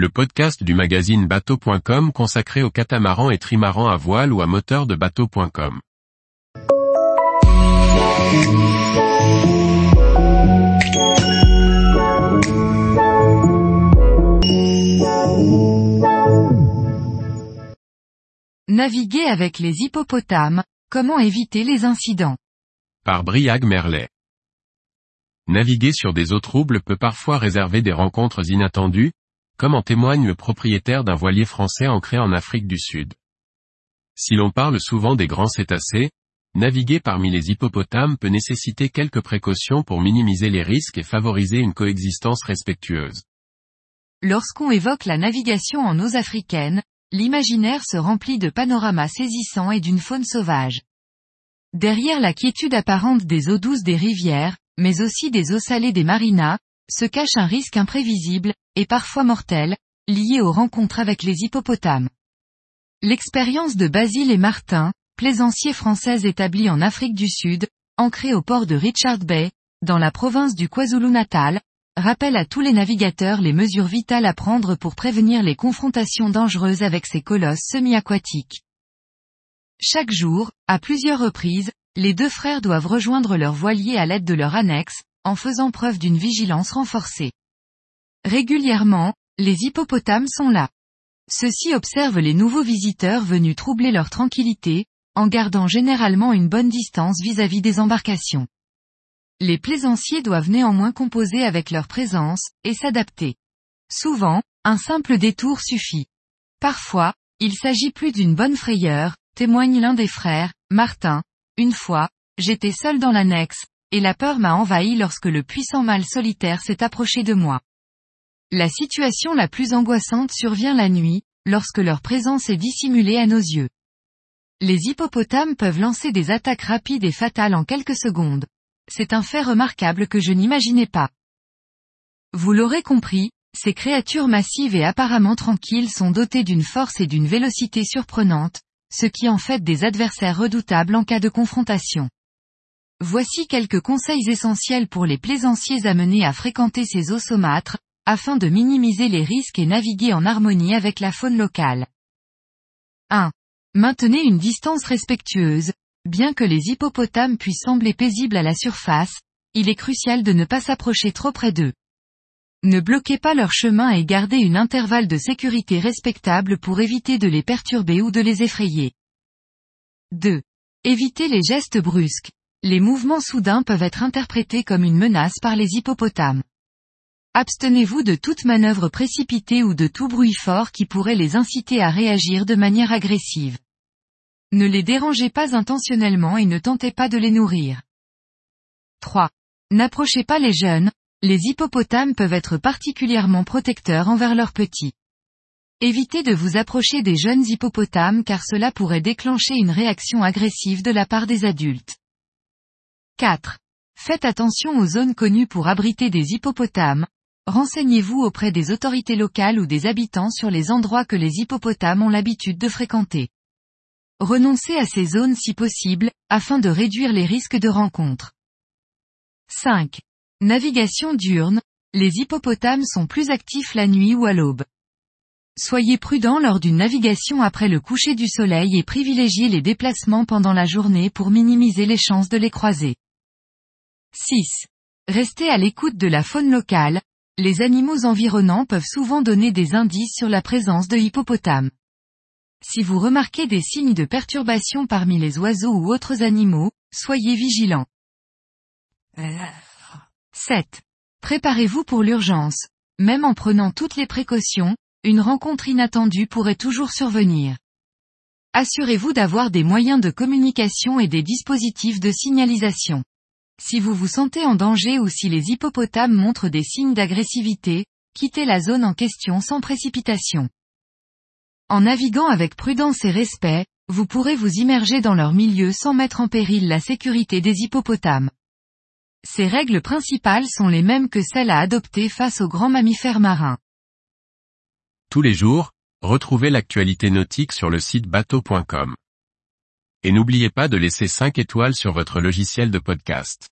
le podcast du magazine bateau.com consacré aux catamarans et trimarans à voile ou à moteur de bateau.com. Naviguer avec les hippopotames, comment éviter les incidents? Par Briag Merlet. Naviguer sur des eaux troubles peut parfois réserver des rencontres inattendues, comme en témoigne le propriétaire d'un voilier français ancré en Afrique du Sud. Si l'on parle souvent des grands cétacés, naviguer parmi les hippopotames peut nécessiter quelques précautions pour minimiser les risques et favoriser une coexistence respectueuse. Lorsqu'on évoque la navigation en eaux africaines, l'imaginaire se remplit de panoramas saisissants et d'une faune sauvage. Derrière la quiétude apparente des eaux douces des rivières, mais aussi des eaux salées des marinas, se cache un risque imprévisible, et parfois mortel, lié aux rencontres avec les hippopotames. L'expérience de Basile et Martin, plaisanciers français établis en Afrique du Sud, ancrés au port de Richard Bay, dans la province du KwaZulu-Natal, rappelle à tous les navigateurs les mesures vitales à prendre pour prévenir les confrontations dangereuses avec ces colosses semi-aquatiques. Chaque jour, à plusieurs reprises, les deux frères doivent rejoindre leur voilier à l'aide de leur annexe, en faisant preuve d'une vigilance renforcée. Régulièrement, les hippopotames sont là. Ceux-ci observent les nouveaux visiteurs venus troubler leur tranquillité, en gardant généralement une bonne distance vis-à-vis -vis des embarcations. Les plaisanciers doivent néanmoins composer avec leur présence, et s'adapter. Souvent, un simple détour suffit. Parfois, il s'agit plus d'une bonne frayeur, témoigne l'un des frères, Martin, une fois, j'étais seul dans l'annexe, et la peur m'a envahi lorsque le puissant mâle solitaire s'est approché de moi. La situation la plus angoissante survient la nuit, lorsque leur présence est dissimulée à nos yeux. Les hippopotames peuvent lancer des attaques rapides et fatales en quelques secondes. C'est un fait remarquable que je n'imaginais pas. Vous l'aurez compris, ces créatures massives et apparemment tranquilles sont dotées d'une force et d'une vélocité surprenantes, ce qui en fait des adversaires redoutables en cas de confrontation. Voici quelques conseils essentiels pour les plaisanciers amenés à fréquenter ces eaux saumâtres, afin de minimiser les risques et naviguer en harmonie avec la faune locale. 1. Maintenez une distance respectueuse. Bien que les hippopotames puissent sembler paisibles à la surface, il est crucial de ne pas s'approcher trop près d'eux. Ne bloquez pas leur chemin et gardez une intervalle de sécurité respectable pour éviter de les perturber ou de les effrayer. 2. Évitez les gestes brusques. Les mouvements soudains peuvent être interprétés comme une menace par les hippopotames. Abstenez-vous de toute manœuvre précipitée ou de tout bruit fort qui pourrait les inciter à réagir de manière agressive. Ne les dérangez pas intentionnellement et ne tentez pas de les nourrir. 3. N'approchez pas les jeunes, les hippopotames peuvent être particulièrement protecteurs envers leurs petits. Évitez de vous approcher des jeunes hippopotames car cela pourrait déclencher une réaction agressive de la part des adultes. 4. Faites attention aux zones connues pour abriter des hippopotames. Renseignez-vous auprès des autorités locales ou des habitants sur les endroits que les hippopotames ont l'habitude de fréquenter. Renoncez à ces zones si possible, afin de réduire les risques de rencontres. 5. Navigation diurne, les hippopotames sont plus actifs la nuit ou à l'aube. Soyez prudent lors d'une navigation après le coucher du soleil et privilégiez les déplacements pendant la journée pour minimiser les chances de les croiser. 6. Restez à l'écoute de la faune locale, les animaux environnants peuvent souvent donner des indices sur la présence de hippopotames. Si vous remarquez des signes de perturbation parmi les oiseaux ou autres animaux, soyez vigilants. 7. Préparez-vous pour l'urgence. Même en prenant toutes les précautions, une rencontre inattendue pourrait toujours survenir. Assurez-vous d'avoir des moyens de communication et des dispositifs de signalisation. Si vous vous sentez en danger ou si les hippopotames montrent des signes d'agressivité, quittez la zone en question sans précipitation. En naviguant avec prudence et respect, vous pourrez vous immerger dans leur milieu sans mettre en péril la sécurité des hippopotames. Ces règles principales sont les mêmes que celles à adopter face aux grands mammifères marins. Tous les jours, retrouvez l'actualité nautique sur le site bateau.com. Et n'oubliez pas de laisser 5 étoiles sur votre logiciel de podcast.